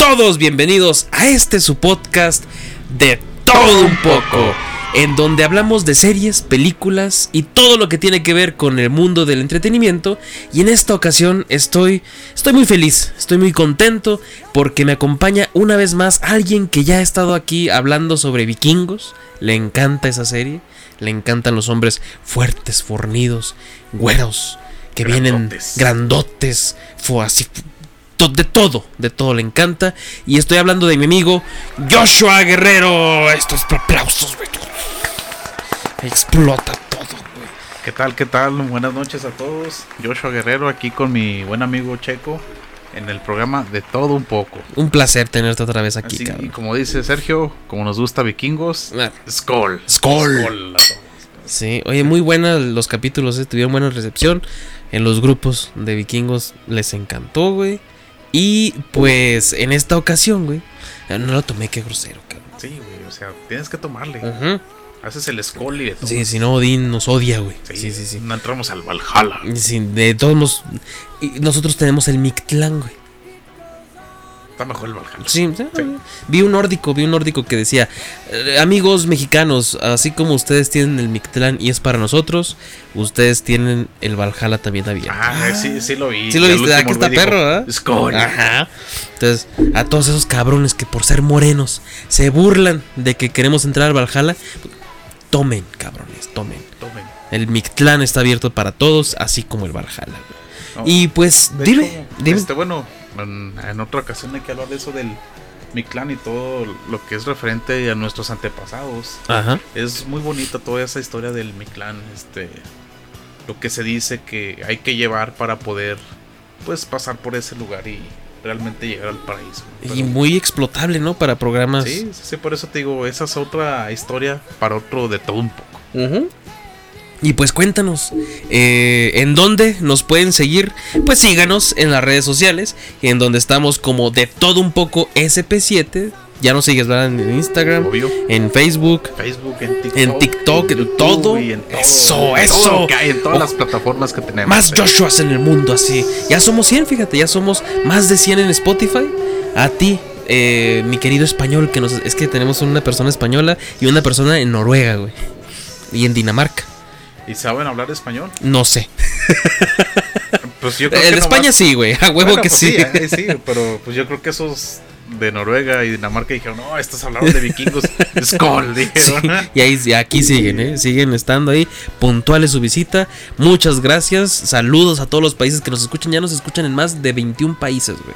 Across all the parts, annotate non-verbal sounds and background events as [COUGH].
todos bienvenidos a este su podcast de todo un poco, en donde hablamos de series, películas y todo lo que tiene que ver con el mundo del entretenimiento. Y en esta ocasión estoy, estoy muy feliz, estoy muy contento porque me acompaña una vez más alguien que ya ha estado aquí hablando sobre vikingos. Le encanta esa serie, le encantan los hombres fuertes, fornidos, güeros, que vienen Grandotes. grandotes, fue así to- de todo, de todo le encanta. Y estoy hablando de mi amigo Joshua Guerrero. Estos aplausos, güey. Explota todo, güey. ¿Qué tal? ¿Qué tal? Buenas noches a todos. Joshua Guerrero aquí con mi buen amigo Checo en el programa de todo un poco. Un placer tenerte otra vez aquí, Así, y como dice Sergio, como nos gusta vikingos, Ah, Skull. Sí, oye, muy buenos los capítulos, eh, tuvieron buena recepción. En los grupos de vikingos les encantó, güey. Y pues en esta ocasión, güey, eh, no lo tomé, qué grosero, cabrón. Sí, güey, o sea, tienes que tomarle. Ujú. Haces el y de todo. Sí, si no, Odín nos odia, güey. Sí, sí, sí. No entramos al Valhalla. Sí, de todos modos, nosotros tenemos el Mictlán, güey. Está mejor el Valhalla. Sí, sí. vi un nórdico, vi un nórdico que decía, "Eh, amigos mexicanos, así como ustedes tienen el Mictlán y es para nosotros, ustedes tienen el Valhalla también abierto. Ah, sí, sí lo vi. Sí lo El viste, ¿verdad que último está perro, ¿verdad? Skull. Ajá. Entonces, a todos esos cabrones que por ser morenos se burlan de que queremos entrar al Valhalla, tomen, cabrones, tomen. Tomen. El Mictlán está abierto para todos, así como el Valhalla. Y pues, De dime, hecho, dime. Este, bueno, en, en otra ocasión hay que hablar de eso del mi clan y todo lo que es referente a nuestros antepasados. Ajá. Es muy bonita toda esa historia del mi clan, este lo que se dice que hay que llevar para poder pues pasar por ese lugar y realmente llegar al paraíso. Y muy explotable, ¿no? Para programas. sí, sí, sí, por eso te digo, esa es otra historia para otro de todo un poco. Ujú. Y pues cuéntanos, eh, ¿en dónde nos pueden seguir? Pues síganos en las redes sociales, en donde estamos como de todo un poco SP7. Ya nos sigues, ¿verdad? En Instagram, Obvio. en Facebook. Facebook, en TikTok, En TikTok, en todo. y en todo, Eso, en todo eso. que hay, en todas Oh. las plataformas que tenemos. Más eh. Joshuas en el mundo, así. Ya somos 100, fíjate, ya somos más de 100 en Spotify. A ti, eh, mi querido español, que nos, es que tenemos una persona española y una persona en Noruega, güey. Y en Dinamarca. ¿Y saben hablar español? No sé. Pues yo creo El que de España nomás- sí, güey. A huevo Bueno, que pues sí. eh, sí, pero pues yo creo que esos de Noruega y Dinamarca dijeron, no, estos hablaron de vikingos. [LAUGHS] Skull, Sí, dijeron. y ahí y aquí siguen, ¿eh? Siguen estando ahí, puntuales su visita. Muchas gracias. Saludos a todos los países que nos escuchan. Ya nos escuchan en más de 21 países, güey.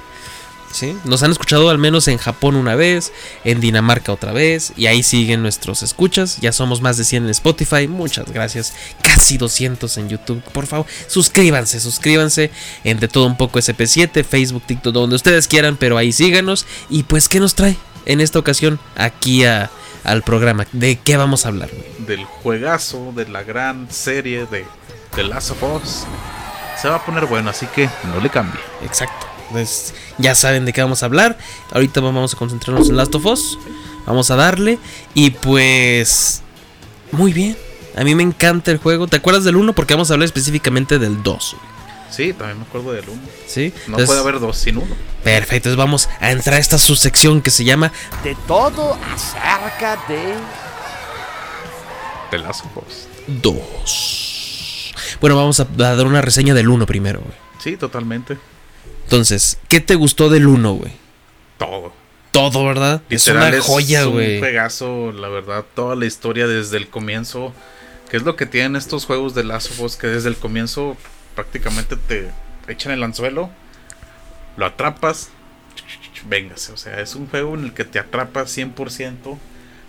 ¿Sí? Nos han escuchado al menos en Japón una vez, en Dinamarca otra vez, y ahí siguen nuestros escuchas. Ya somos más de 100 en Spotify. Muchas gracias. Casi 200 en YouTube. Por favor, suscríbanse, suscríbanse en De Todo Un Poco SP7, Facebook, TikTok, donde ustedes quieran, pero ahí síganos. Y pues, ¿qué nos trae en esta ocasión aquí a- al programa? ¿De qué vamos a hablar? Del juegazo, de la gran serie de The Last of Us. Se va a poner bueno, así que no le cambie. Exacto. Pues ya saben de qué vamos a hablar. Ahorita vamos a concentrarnos en Last of Us. Vamos a darle. Y pues. Muy bien. A mí me encanta el juego. ¿Te acuerdas del 1? Porque vamos a hablar específicamente del 2. Sí, también me acuerdo del uno. ¿Sí? No Entonces, puede haber dos sin uno. Perfecto. Entonces vamos a entrar a esta subsección que se llama de todo acerca de... The Last of Us. 2. Bueno, vamos a, a dar una reseña del 1 primero, güey. Sí, totalmente. Entonces, ¿qué te gustó del 1, güey? Todo. Todo, ¿verdad? Literal, es una joya, un güey. juegazo, la verdad. Toda la historia desde el comienzo. Que es lo que tienen estos juegos de Last of Us, que desde el comienzo prácticamente te echan el anzuelo, lo atrapas, véngase. O sea, es un juego en el que te atrapas 100%,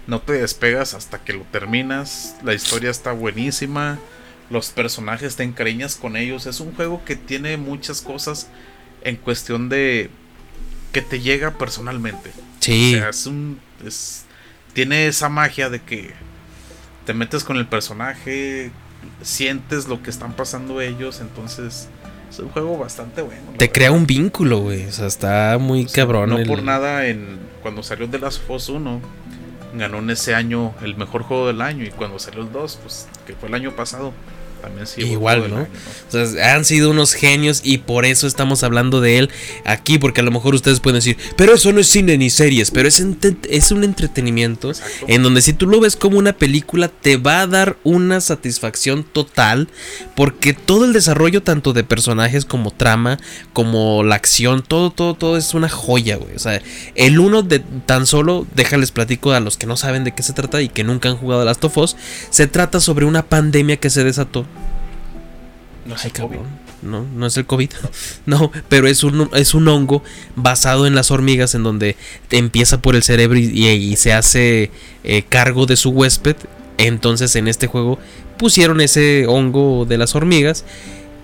no te despegas hasta que lo terminas. La historia está buenísima, los personajes te encariñas con ellos. Es un juego que tiene muchas cosas en cuestión de que te llega personalmente. Sí. O sea, es un. es- tiene esa magia de que te metes con el personaje, sientes lo que están pasando ellos, entonces es un juego bastante bueno. Te verdad. crea un vínculo, güey. O sea, está muy O sea, cabrón. No el- por nada, en, cuando salió The Last of Us 1, ganó en ese año el mejor juego del año. Y cuando salió el 2, pues que fue el año pasado, también sí. fue Igual, ¿no? O sea, han sido unos genios y por eso estamos hablando de él aquí, porque a lo mejor ustedes pueden decir, pero eso no es cine ni series, pero es, es un entretenimiento Exacto. en donde si tú lo ves como una película te va a dar una satisfacción total, porque todo el desarrollo tanto de personajes como trama, como la acción, todo, todo, todo es una joya, güey. O sea, el uno de tan solo, déjales platico a los que no saben de qué se trata y que nunca han jugado a Last of Us, se trata sobre una pandemia que se desató. No es Ay, el COVID. cabrón. No, no es el COVID. [LAUGHS] No, pero es un, es un hongo basado en las hormigas en donde empieza por el cerebro y, y se hace eh, cargo de su huésped. Entonces en este juego pusieron ese hongo de las hormigas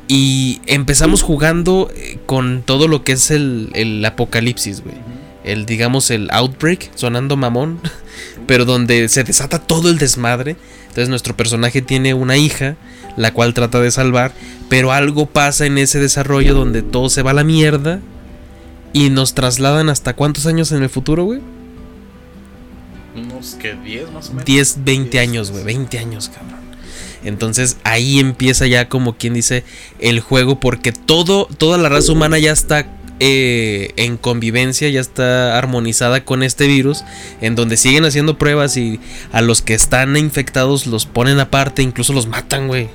y empezamos jugando eh, con todo lo que es el, el apocalipsis, güey. El, digamos, el outbreak, sonando mamón, [LAUGHS] pero donde se desata todo el desmadre. Entonces nuestro personaje tiene una hija, la cual trata de salvar, pero algo pasa en ese desarrollo donde todo se va a la mierda y nos trasladan hasta cuántos años en el futuro, güey? Unos que 10 más o menos. 10, 20 10, años, güey, 20 años, cabrón. Entonces ahí empieza ya como quien dice el juego porque todo, toda la raza humana ya está eh, en convivencia, ya está armonizada con este virus, en donde siguen haciendo pruebas y a los que están infectados los ponen aparte, incluso los matan, güey.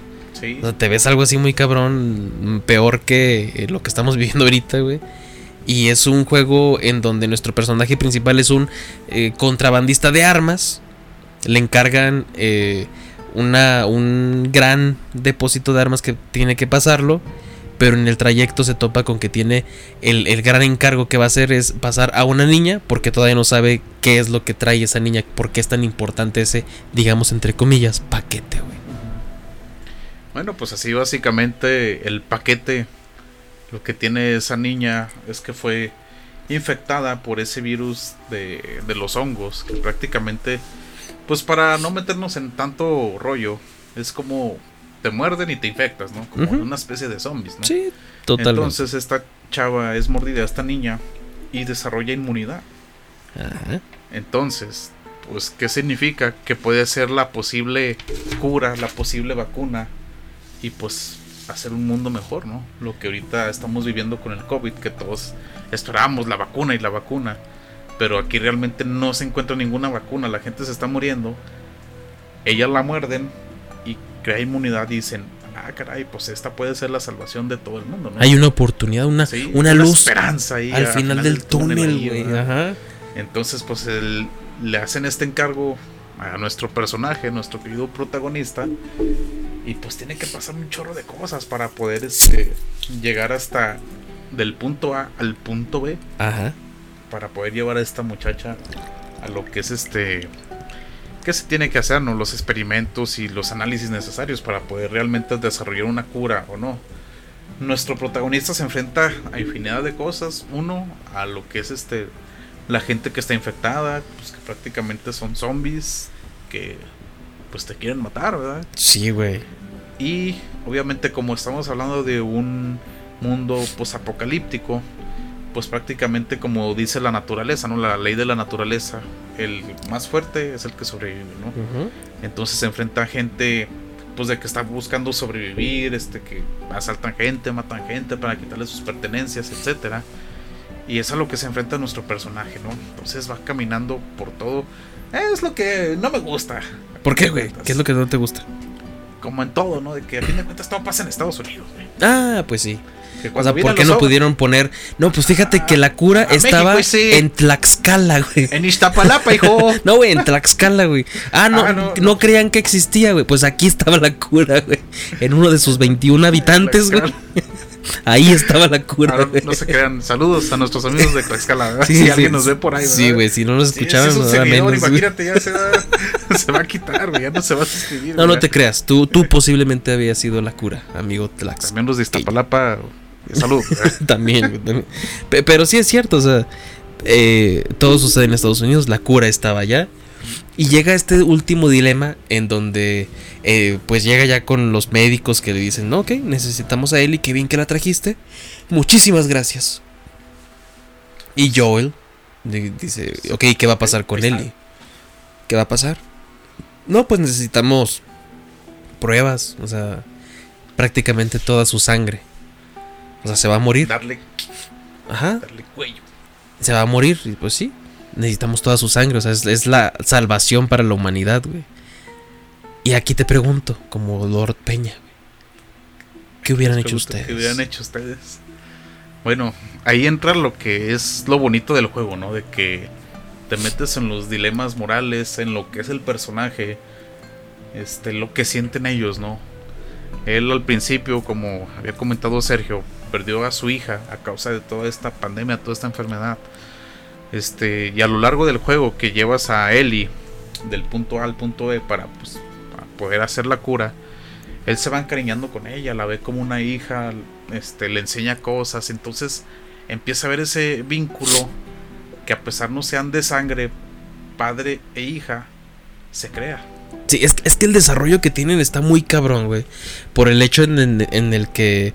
Te ves algo así muy cabrón, peor que eh, lo que estamos [LAUGHS] viviendo ahorita, güey. Y es un juego en donde nuestro personaje principal es un eh, contrabandista de armas. Le encargan eh, una, un gran depósito de armas que tiene que pasarlo. Pero en el trayecto se topa con que tiene el, el gran encargo que va a hacer es pasar a una niña. Porque todavía no sabe qué es lo que trae esa niña. Por qué es tan importante ese, digamos, entre comillas, paquete, güey. Bueno, pues así básicamente el paquete, lo que tiene esa niña es que fue infectada por ese virus de, de los hongos, que prácticamente, pues para no meternos en tanto rollo, es como te muerden y te infectas, ¿no? Como Ujú. una especie de zombies, ¿no? Sí, totalmente. Entonces esta chava es mordida, esta niña, y desarrolla inmunidad. Ajá. Entonces, pues, ¿qué significa? Que puede ser la posible cura, la posible vacuna y pues hacer un mundo mejor, ¿no? Lo que ahorita estamos viviendo con el COVID, que todos esperamos la vacuna y la vacuna, pero aquí realmente no se encuentra ninguna vacuna, la gente se está muriendo, ellas la muerden y crea inmunidad y dicen, ah, caray, pues esta puede ser la salvación de todo el mundo, ¿no? Hay una oportunidad, una, Sí, una luz esperanza ahí al final del túnel, güey. Entonces, pues el- le hacen este encargo a nuestro personaje, nuestro querido protagonista. Y pues tiene que pasar un chorro de cosas para poder este, llegar hasta del punto A al punto B. Ajá. Para poder llevar a esta muchacha a lo que es este. ¿Qué se tiene que hacer? ¿no? Los experimentos y los análisis necesarios para poder realmente desarrollar una cura o no. Nuestro protagonista se enfrenta a infinidad de cosas. Uno, a lo que es este la gente que está infectada, pues que prácticamente son zombies que pues te quieren matar, ¿verdad? Sí, güey. Y obviamente como estamos hablando de un mundo posapocalíptico, pues prácticamente como dice la naturaleza, ¿no? La ley de la naturaleza, el más fuerte es el que sobrevive, ¿no? Entonces se enfrenta a gente pues de que está buscando sobrevivir, este que asaltan gente, matan gente para quitarle sus pertenencias, etcétera. Y es a lo que se enfrenta nuestro personaje, ¿no? Entonces va caminando por todo. Es lo que no me gusta. ¿Por qué, güey? ¿Qué es lo que no te gusta? Como en todo, ¿no? De que a fin de cuentas todo pasa en Estados Unidos, güey. Ah, pues sí. O sea, ¿por qué no pudieron poner? No, pues fíjate que la cura a estaba México, sí. en Tlaxcala, güey. En Iztapalapa, hijo. [LAUGHS] No, güey, en Tlaxcala, güey. Ah, no, Ah, no, no, creían que existía, güey. Pues aquí estaba la cura, güey. En uno de sus 21 habitantes, güey. Ahí estaba la cura, Ahora, no se crean. Saludos a nuestros amigos de Tlaxcala, ¿verdad? Sí, si sí, alguien sí. nos ve por ahí, Sí, ¿verdad? güey, si no nos Sí, escuchaban, si es imagínate, ya se va, [LAUGHS] se va a quitar, güey, ya no se va a suscribir. No, no güey. te creas. Tú, tú posiblemente habías sido la cura, amigo Tlax. También los de Iztapalapa, salud. [LAUGHS] También, Pero sí es cierto, o sea, eh, todo sucede en Estados Unidos, la cura estaba allá. Y llega este último dilema en donde eh, pues llega ya con los médicos que le dicen, no, ok, necesitamos a Ellie, qué bien que la trajiste. Muchísimas gracias. Y Joel di- dice, ok, ¿qué va a pasar con. Ellie? ¿Qué va a pasar? No, pues necesitamos pruebas, o sea, prácticamente toda su sangre. O sea, se va a morir. Darle, Ajá, darle cuello. se va a morir. Y pues sí, necesitamos toda su sangre. O sea, es, es la salvación para la humanidad, güey. Y aquí te pregunto, como Lord Peña, ¿qué hubieran hecho ustedes? ¿Qué hubieran hecho ustedes? Bueno, ahí entra lo que es lo bonito del juego, ¿no? De que te metes en los dilemas morales, en lo que es el personaje, este, lo que sienten ellos, ¿no? Él al principio, como había comentado Sergio, perdió a su hija a causa de toda esta pandemia, toda esta enfermedad. Este, y a lo largo del juego que llevas a Ellie del punto A al punto E para, pues, para poder hacer la cura, él se va encariñando con ella, la ve como una hija, este, le enseña cosas, entonces empieza a ver ese vínculo que a pesar no sean de sangre, padre e hija, se crea. Sí, es, es que el desarrollo que tienen está muy cabrón, güey. Por el hecho en el que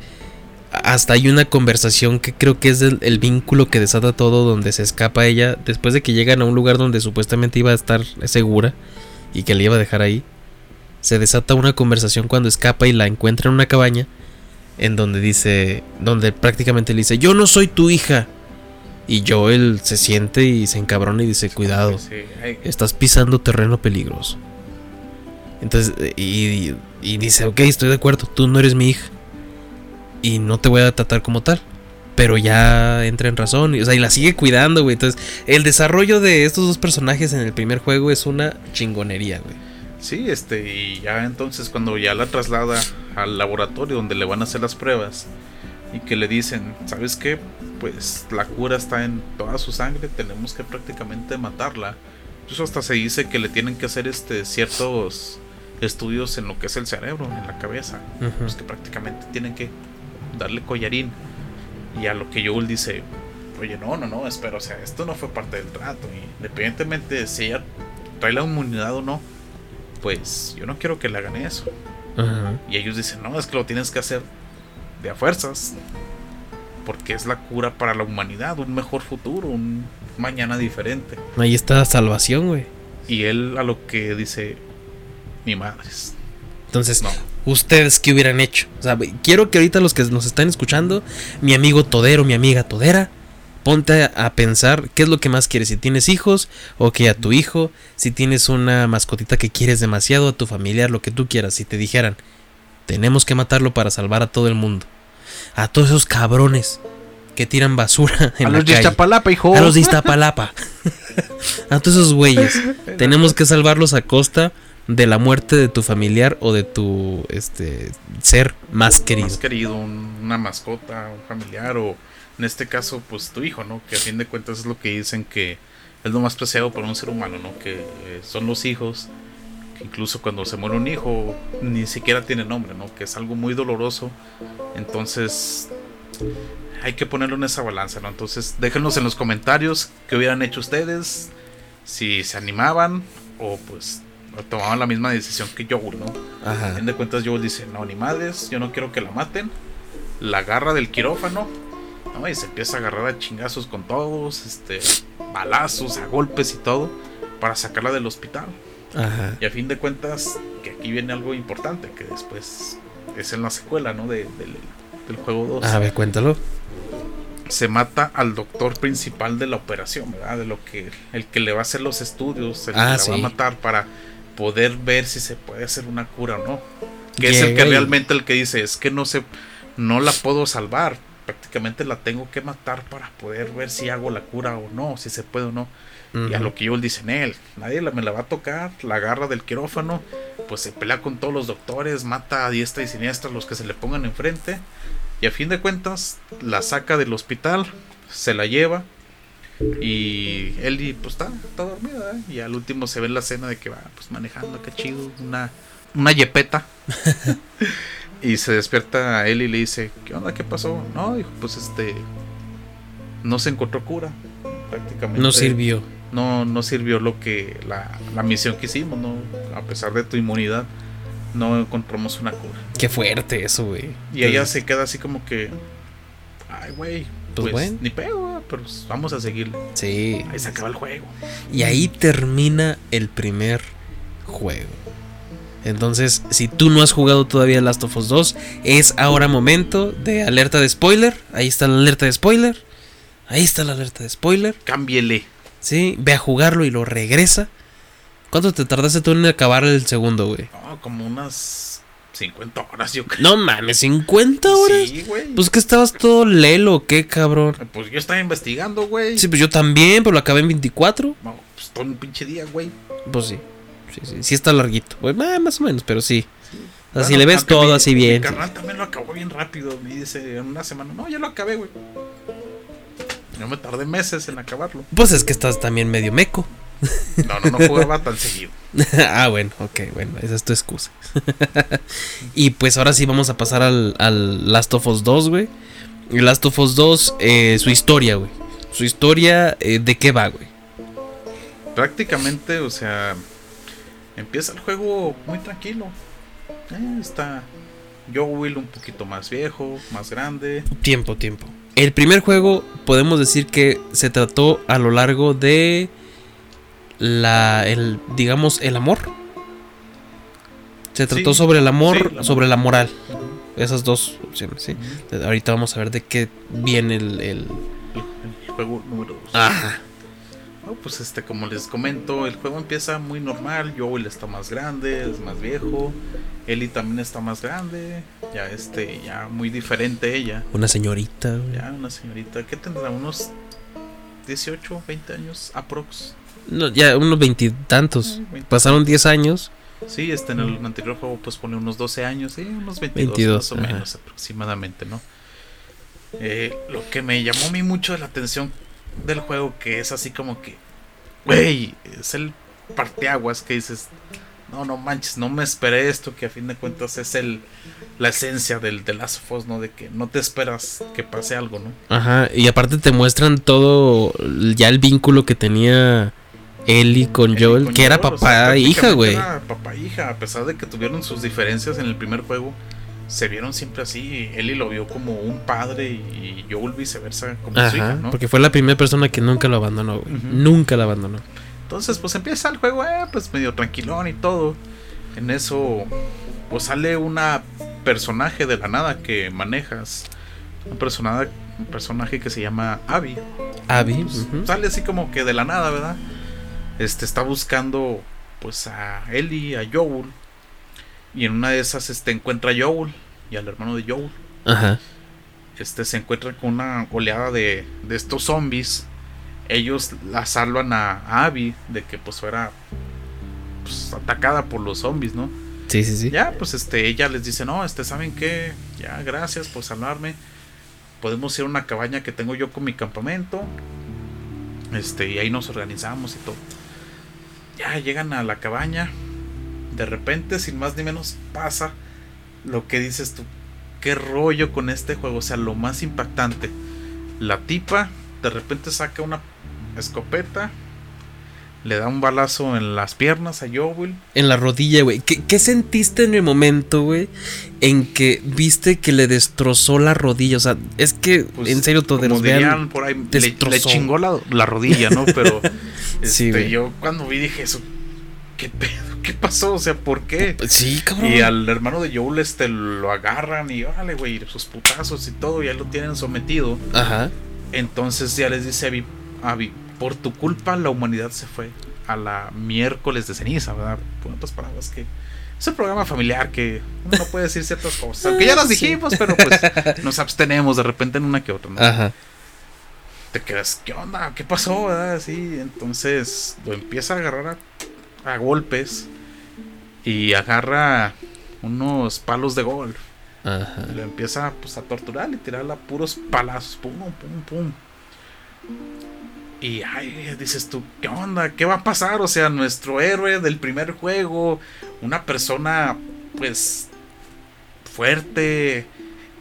hasta hay una conversación que creo que es el, el vínculo que desata todo, donde se escapa ella después de que llegan a un lugar donde supuestamente iba a estar segura y que le iba a dejar ahí. Se desata una conversación cuando escapa y la encuentra en una cabaña en donde dice, donde prácticamente le dice, yo no soy tu hija. Y Joel se siente y se encabrona y dice, cuidado. Estás pisando terreno peligroso. Entonces, y, y dice, ok, estoy de acuerdo, tú no eres mi hija. Y no te voy a tratar como tal. Pero ya entra en razón. y- O sea, y la sigue cuidando, güey. Entonces, el desarrollo de estos dos personajes en el primer juego es una chingonería, güey. Sí, este, y ya entonces cuando ya la traslada al laboratorio donde le van a hacer las pruebas y que le dicen, ¿sabes qué? Pues la cura está en toda su sangre, tenemos que prácticamente matarla. Incluso hasta se dice que le tienen que hacer este ciertos estudios en lo que es el cerebro, en la cabeza. Ujú. Pues que prácticamente tienen que darle collarín. Y a lo que Joel dice, oye, no, no, no, espera, o sea, esto no fue parte del trato. Y independientemente de si ella trae la inmunidad o no, pues yo no quiero que le hagan eso. Y ellos dicen, no, es que lo tienes que hacer de a fuerzas. Porque es la cura para la humanidad, un mejor futuro, un mañana diferente. Ahí está la salvación, güey. Y él a lo que dice, mi madres. Entonces, No. ¿Ustedes qué hubieran hecho? O sea, quiero que ahorita los que nos están escuchando, mi amigo Todero, mi amiga Todera, ponte a, pensar qué es lo que más quieres. Si tienes hijos, o que a tu hijo. Si tienes una mascotita que quieres demasiado, a tu familiar, lo que tú quieras. Si te dijeran, tenemos que matarlo para salvar a todo el mundo. A todos esos cabrones que tiran basura [LAUGHS] en a la los de calle. Iztapalapa, hijo. A los de Iztapalapa. [LAUGHS] a todos esos güeyes. [LAUGHS] Tenemos que salvarlos a costa de la muerte de tu familiar o de tu este ser más querido. Más querido, un- una mascota, un familiar o en este caso pues tu hijo, ¿no? Que a fin de cuentas es lo que dicen que es lo más preciado para un ser humano, ¿no? Que eh, son los hijos, que incluso cuando se muere un hijo ni siquiera tiene nombre, ¿no? Que es algo muy doloroso. Entonces hay que ponerlo en esa balanza, ¿no? Entonces déjenos en los comentarios qué hubieran hecho ustedes, si se animaban o pues tomaban la misma decisión que yo, ¿no? A Ajá. fin de cuentas Joel dice, no, ni madres, yo no quiero que la maten. La agarra del quirófano. ¿no? Y se empieza a agarrar a chingazos con todos, este, balazos, a golpes y todo, para sacarla del hospital. Ajá. Y a fin de cuentas, que aquí viene algo importante, que después es en la secuela, ¿no? De- del, del juego 2. A ver, cuéntalo. Se mata al doctor principal de la operación, ¿verdad? De lo que, el que le va a hacer los estudios, el Ah, que la va a matar para poder ver si se puede hacer una cura o no. Que es el que y- realmente el que dice, es que no se, no la puedo salvar. Prácticamente la tengo que matar para poder ver si hago la cura o no, si se puede o no. Y a lo que yo dice en él, nadie la- me la va a tocar, la agarra del quirófano, pues se pelea con todos los doctores, mata a diestra y siniestra los que se le pongan enfrente. Y a fin de cuentas, la saca del hospital, se la lleva. Y Ellie, pues está, está dormida. ¿eh? Y al último se ve en la escena de que va pues manejando, qué chido, una, una yepeta. [LAUGHS] [LAUGHS] y se despierta Ellie y le dice, ¿qué onda? ¿Qué pasó? No, dijo, pues este, no se encontró cura. prácticamente. No sirvió. No, no sirvió lo que la, la misión que hicimos, ¿no? A pesar de tu inmunidad, no encontramos una cura. Qué fuerte eso, güey. Y ella se queda así como que. Ay, güey. Pues Pues, bueno. ni pedo, ¿verdad? pero vamos a seguirle. Sí. Ahí se acaba el juego. Y ahí termina el primer juego. Entonces, si tú no has jugado todavía Last of Us 2, es ahora momento de alerta de spoiler. Ahí está la alerta de spoiler. Ahí está la alerta de spoiler. Cámbiele. Sí, ve a jugarlo y lo regresa. ¿Cuánto te tardaste tú en acabar el segundo, güey? No, como unas 50 horas, yo creo. No mames, 50 horas. Sí, güey. Pues que estabas todo lelo, ¿qué cabrón? Pues yo estaba investigando, güey. Sí, pues yo también, pero lo acabé en 24. No, pues todo un pinche día, güey. Pues sí. Sí, sí, sí está larguito. Pues, ah, más o menos, pero sí. O sea, si Bueno, le ves todo mi- así bien. Mi carnal también lo acabó bien rápido. Me dice en una semana. No, ya lo acabé, güey. Yo me tardé meses en acabarlo. Pues es que estás también medio meco. No, no, no jugaba tan seguido. [LAUGHS] ah, bueno, ok, bueno, esa es tu excusa. [LAUGHS] y pues ahora sí vamos a pasar al, al Last of Us 2, güey. Last of Us 2, eh, su historia, güey. Su historia, eh, ¿de qué va, güey? Prácticamente, o sea, empieza el juego muy tranquilo. Eh, está Joel un poquito más viejo, más grande. Tiempo, tiempo. El primer juego podemos decir que se trató a lo largo de la el digamos el amor. Se trató Sí, sobre el amor, sí, sobre la moral. Esas dos opciones, sí. Ahorita vamos a ver de qué viene el, el- juego número 2. Ajá. No, pues este, como les comento, el juego empieza muy normal. Joel está más grande, es más viejo. Ellie también está más grande. Ya este, ya muy diferente ella. Una señorita. Ya una señorita, ¿qué tendrá? Unos 18, 20 años aprox. No, ya unos veintitantos. Ay, 20. Pasaron 10 años. Sí, este en el anterior juego pues pone unos 12 años, sí, unos 22, 22, más o ajá. menos aproximadamente, ¿no? Eh, lo que me llamó a mí mucho la atención del juego que es así como que, güey, es el parteaguas que dices, no, no manches, no me esperé esto, que a fin de cuentas es el la esencia del de Last of Us, ¿no? De que no te esperas que pase algo, ¿no? Ajá. Y aparte te muestran todo ya el vínculo que tenía Ellie con Ellie Joel, con que era o papá sea, e hija, güey. era Papá e hija, a pesar de que tuvieron sus diferencias en el primer juego, se vieron siempre así. Ellie lo vio como un padre y Joel viceversa como su hija, Ajá, ¿no? porque fue la primera persona que nunca lo abandonó, güey. Nunca lo abandonó. Entonces, pues empieza el juego, eh, pues medio tranquilón y todo. En eso, pues sale una personaje de la nada que manejas. Un personaje, un personaje que se llama Abby. Abby. Pues. Sale así como que de la nada, ¿verdad? Este está buscando pues a Ellie, a Joel. Y en una de esas este encuentra a Joel y al hermano de Joel. Ajá. Este se encuentra con una oleada de, de estos zombies. Ellos la salvan a, a Abby de que pues fuera pues, atacada por los zombies, ¿no? Sí, sí, sí. Ya, pues este, ella les dice, no, este, ¿saben qué? Ya, gracias por salvarme. Podemos ir a una cabaña que tengo yo con mi campamento. Este, y ahí nos organizamos y todo. Ya llegan a la cabaña. De repente, sin más ni menos, pasa lo que dices tú. Qué rollo con este juego. O sea, lo más impactante. La tipa de repente saca una escopeta. Le da un balazo en las piernas a Joel. En la rodilla, güey. ¿Qué, qué sentiste en el momento, güey? En que viste que le destrozó la rodilla. O sea, es que, Pues, en serio, todos como dirían por ahí, le, le chingó la, la rodilla, ¿no? Pero [LAUGHS] Sí, este, yo cuando vi dije eso, ¿qué pedo? ¿Qué pasó? O sea, ¿por qué? Sí, cabrón. Y al hermano de Joel este lo agarran y órale, güey, sus putazos y todo, ya lo tienen sometido. Ajá. Entonces ya les dice Abby, Abby, por tu culpa la humanidad se fue a la miércoles de ceniza, ¿verdad? Por otras palabras que es un programa familiar que uno no puede decir ciertas cosas. Aunque ya las Sí. dijimos, pero pues nos abstenemos de repente en una que otra, ¿no? Ajá. te quedas, ¿qué onda? ¿Qué pasó? ¿verdad? Así, entonces lo empieza a agarrar a, a golpes y agarra unos palos de golf. Ajá. Y lo empieza pues, a torturar y tirarle a puros palazos. Pum, pum, pum. Y ay, dices tú, ¿qué onda? ¿Qué va a pasar? O sea, nuestro héroe del primer juego, una persona pues fuerte,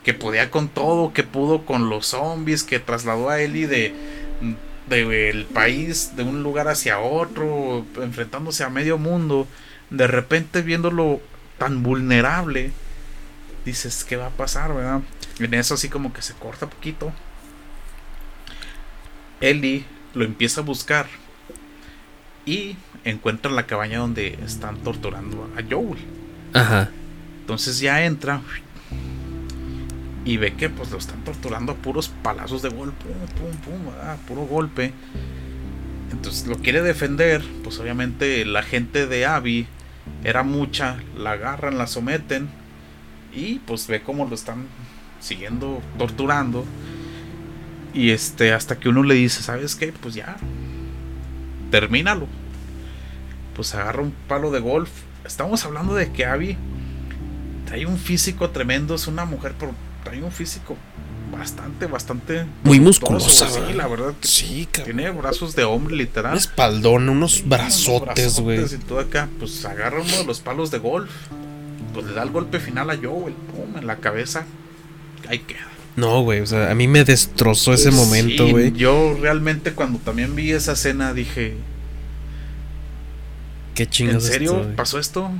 que podía con todo, que pudo con los zombies, que trasladó a Ellie de del país, de un lugar hacia otro, enfrentándose a medio mundo, de repente viéndolo tan vulnerable, dices, ¿qué va a pasar, verdad? En eso así como que se corta poquito. Ellie lo empieza a buscar y encuentra la cabaña donde están torturando a Joel. Ajá. Entonces ya entra y ve que pues lo están torturando a puros palazos de golpe, pum, pum, pum, ah, puro golpe. Entonces lo quiere defender, pues obviamente la gente de Abby era mucha, la agarran, la someten y pues ve cómo lo están siguiendo torturando. Y este, hasta que uno le dice, ¿sabes qué? Pues ya, termínalo. Pues agarra un palo de golf. Estamos hablando de que Abby trae un físico tremendo, es una mujer, pero trae un físico bastante, bastante Muy musculosa, Sí, la verdad que Sí, cabrón. tiene brazos de hombre, literal. Un espaldón, unos brazotes, güey. Y todo acá, pues agarra uno de los palos de golf. Pues le da el golpe final a Joel, pum, en la cabeza. Ahí queda. No, güey, o sea, a mí me destrozó ese momento, Sí, güey. Yo realmente cuando también vi esa escena dije, Qué ¿en chingados. serio esto, güey? pasó esto?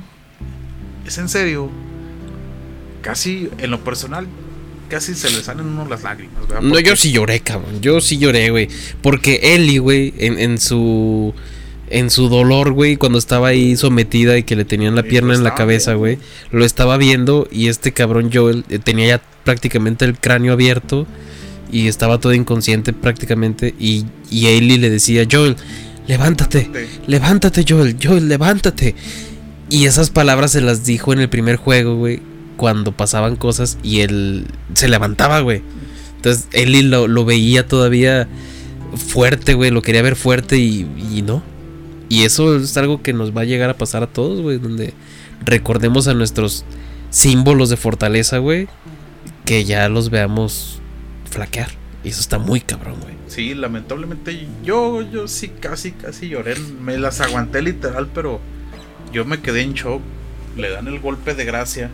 ¿Es en serio? Casi, en lo personal, casi se le salen unos las lágrimas, ¿verdad? No, yo sí lloré, cabrón. Yo sí lloré, güey. Porque Ellie, güey, en, en su. En su dolor, güey, cuando estaba ahí sometida y que le tenían la Sí, pierna en la cabeza, güey. Lo estaba viendo y este cabrón Joel eh, tenía ya prácticamente el cráneo abierto y estaba todo inconsciente prácticamente. Y, y Ellie le decía, Joel, levántate, levántate, Joel, Joel, levántate. Y esas palabras se las dijo en el primer juego, güey, cuando pasaban cosas y él se levantaba, güey. Entonces Ellie lo, lo veía todavía fuerte, güey, lo quería ver fuerte y, y no. Y eso es algo que nos va a llegar a pasar a todos, güey, donde recordemos a nuestros símbolos de fortaleza, güey, que ya los veamos flaquear. Y eso está muy cabrón, güey. Sí, lamentablemente yo, yo sí casi, casi lloré. Me las aguanté literal, pero yo me quedé en shock. Le dan el golpe de gracia.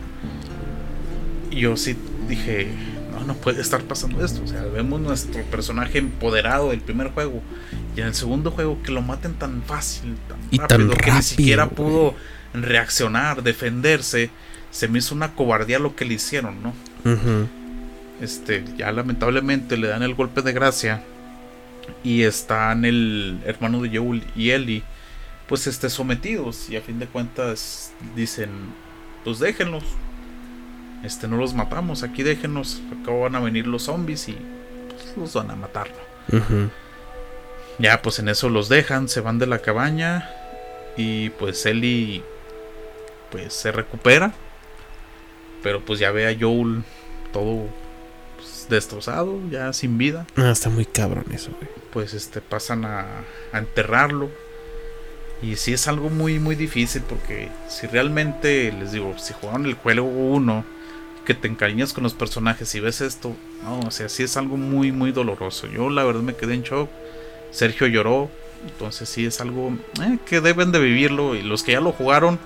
Y yo sí dije, no, no puede estar pasando esto. O sea, vemos nuestro personaje empoderado del primer juego. Y en el segundo juego que lo maten tan fácil, tan Y tan rápido, que ni rápido, siquiera güey. pudo reaccionar, defenderse. Se me hizo una cobardía lo que le hicieron, ¿no? Este, ya lamentablemente le dan el golpe de gracia y están el hermano de Joel y Ellie, pues este, sometidos y a fin de cuentas dicen, pues déjenlos, este, no los matamos, aquí déjenlos, acá van a venir los zombies y pues, los van a matar. Ya, pues en eso los dejan, se van de la cabaña y pues Ellie pues se recupera, pero pues ya ve a Joel todo pues, destrozado, ya sin vida. Ah, está muy cabrón eso, güey. Pues este pasan a, a enterrarlo. Y sí es algo muy muy difícil porque si realmente les digo, si jugaron el juego 1 que te encariñas con los personajes y ves esto, no, o sea, sí es algo muy muy doloroso. Yo la verdad me quedé en shock. Sergio lloró, entonces sí es algo eh, que deben de vivirlo y los que ya lo jugaron,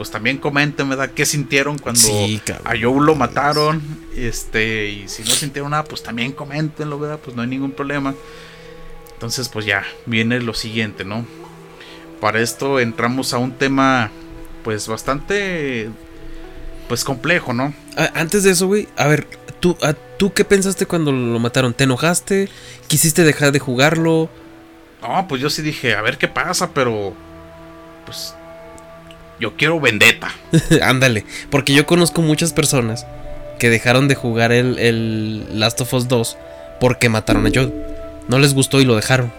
pues también comenten, ¿verdad? ¿Qué sintieron cuando Sí, cabrón. a Joe lo mataron? Este, y si no sintieron nada, pues también coméntenlo, ¿verdad? Pues no hay ningún problema. Entonces, pues ya, viene lo siguiente, ¿no? Para esto entramos a un tema, pues bastante, pues complejo, ¿no? Antes de eso, güey, a ver, ¿tú, a, ¿tú qué pensaste cuando lo mataron? ¿Te enojaste? ¿Quisiste dejar de jugarlo? No, pues yo sí dije, a ver qué pasa, pero, pues, yo quiero vendetta. [LAUGHS] Ándale, porque yo conozco muchas personas que dejaron de jugar el, el Last of Us 2 porque mataron a Joel. No les gustó y lo dejaron.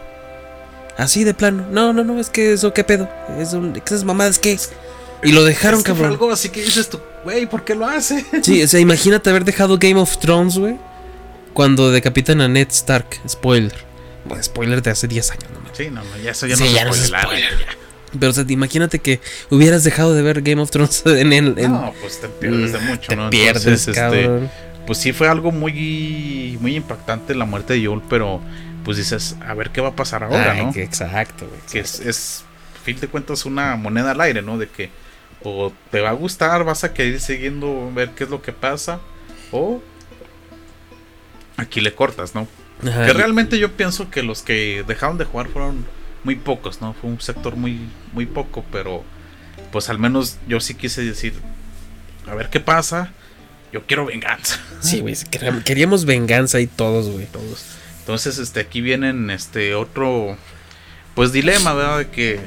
Así de plano. No, no, no, es que eso, ¿qué pedo? Eso, esas mamadas, ¿qué? Y lo dejaron, Es que cabrón. algo así que dices tú, güey, ¿por qué lo hace? [LAUGHS] Sí, o sea, imagínate haber dejado Game of Thrones, güey. Cuando decapitan a Ned Stark. Spoiler. Bueno, spoiler de hace 10 años, no mames. Sí, no, no, ya eso ya Sí, no, ya es hablar, spoiler. ya. Pero, o sea, imagínate que hubieras dejado de ver Game of Thrones [LAUGHS] en el. en- No, pues te pierdes de mucho, te ¿no? pierdes, Entonces, este, pues sí fue algo muy muy impactante la muerte de Joel, pero pues dices, a ver qué va a pasar ahora, Ay, ¿no? que exacto, güey. Que es, es, a fin de cuentas, una moneda al aire, ¿no? De que o te va a gustar, vas a querer siguiendo, ver qué es lo que pasa, o aquí le cortas, ¿no? Ajá, Que realmente yo pienso que los que dejaron de jugar fueron muy pocos, ¿no? Fue un sector muy, muy poco, pero pues al menos yo sí quise decir, a ver qué pasa, yo quiero venganza. [LAUGHS] Sí, güey. [LAUGHS] queríamos- venganza y todos, güey. Todos. Entonces, este, aquí vienen este otro, pues dilema, ¿verdad? De que,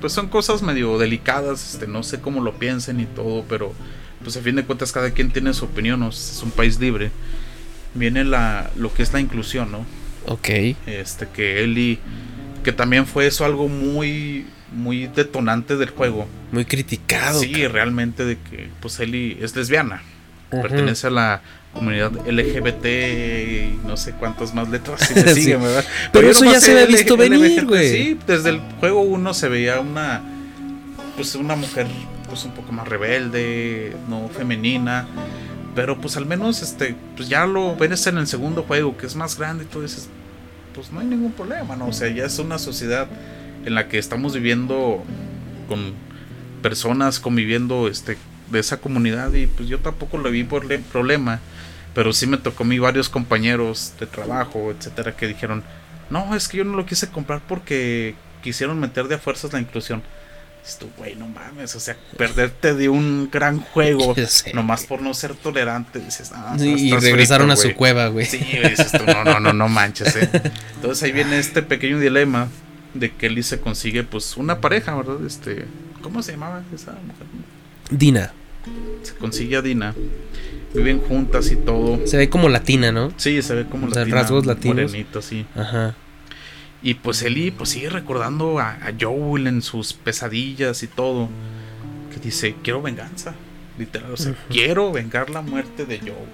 pues son cosas medio delicadas, este, no sé cómo lo piensen y todo, pero pues a fin de cuentas cada quien tiene su opinión, ¿no? es un país libre. Viene la, lo que es la inclusión, ¿no? Ok. este que Ellie que también fue eso algo muy muy detonante del juego Muy criticado. sí realmente de que pues Ellie es lesbiana pertenece a la comunidad LGBT y no sé cuántas más letras le [LAUGHS] Sí. siguen, ¿verdad? Pero eso ya se había visto venir, güey. sí desde el juego 1 se veía una pues una mujer pues un poco más rebelde no femenina pero pues al menos este pues ya lo ves en el segundo juego que es más grande y todo eso pues no hay ningún problema no o sea ya es una sociedad en la que estamos viviendo con personas conviviendo este de esa comunidad y pues yo tampoco le vi por problema pero sí me tocó a mí varios compañeros de trabajo etcétera que dijeron no es que yo no lo quise comprar porque quisieron meter de a fuerzas la inclusión Tú, güey, no mames, o sea, perderte de un gran juego [LAUGHS] sé, nomás por no ser tolerante, dices, ah, Sí, y regresaron frito, a su güey". cueva, güey. Sí, dices tú, no, no, no, no manches, eh. [LAUGHS] Entonces ahí viene este pequeño dilema de que Ellie se consigue, pues, una pareja, ¿verdad? Este, ¿cómo se llamaba esa mujer? Dina. Se consigue a Dina, viven juntas y todo. Se ve como latina, ¿no? Sí, se ve como O sea, latina, rasgos latinos. morenito, sí. Ajá. Y pues Ellie pues sigue recordando a, a Joel en sus pesadillas y todo. Que dice, quiero venganza. Literal, o sea, quiero vengar la muerte de Joel.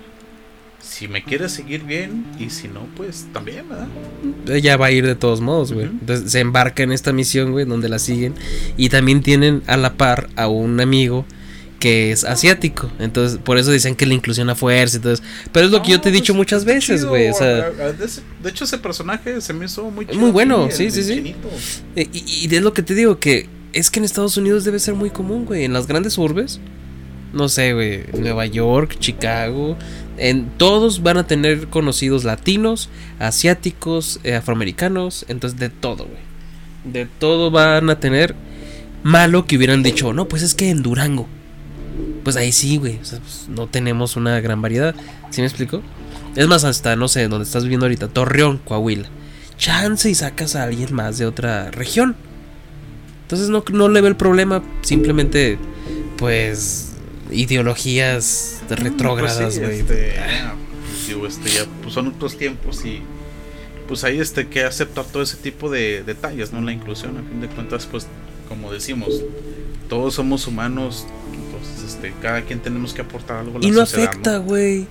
Si me quiere seguir bien y si no, pues también, ¿verdad? Ella va a ir de todos modos, güey. Entonces se embarca en esta misión, güey, donde la siguen. Y también tienen a la par a un amigo que es asiático. Entonces, por eso dicen que la inclusión a fuerza. Entonces, pero es lo que yo te he dicho pues, muchas veces, chido, güey. O sea, de, hecho, ese personaje se me hizo muy Es muy bueno, el- sí, el sí, sí. chinito. eh, y, y es lo que te digo, que es que en Estados Unidos debe ser muy común, güey. En las grandes urbes, no sé, güey, Nueva York, Chicago, en todos van a tener conocidos latinos, asiáticos, eh, afroamericanos, entonces de todo, güey. De todo van a tener malo que hubieran dicho, no, pues es que en Durango. Pues ahí sí, güey. o sea, pues, no tenemos una gran variedad. ¿Sí me explico? Es más, hasta, no sé, donde estás viviendo ahorita, Torreón, Coahuila. Chance y sacas a alguien más de otra región. Entonces no, no le ve el problema. Simplemente, pues, ideologías retrógradas, Pues sí, güey. este, ya, pues, digo, este, ya pues, son otros tiempos y pues ahí este que aceptar todo ese tipo de detalles, ¿no? La inclusión, a fin de cuentas, pues, como decimos, todos somos humanos, este, cada quien tenemos que aportar algo a la y no sociedad, afecta, güey.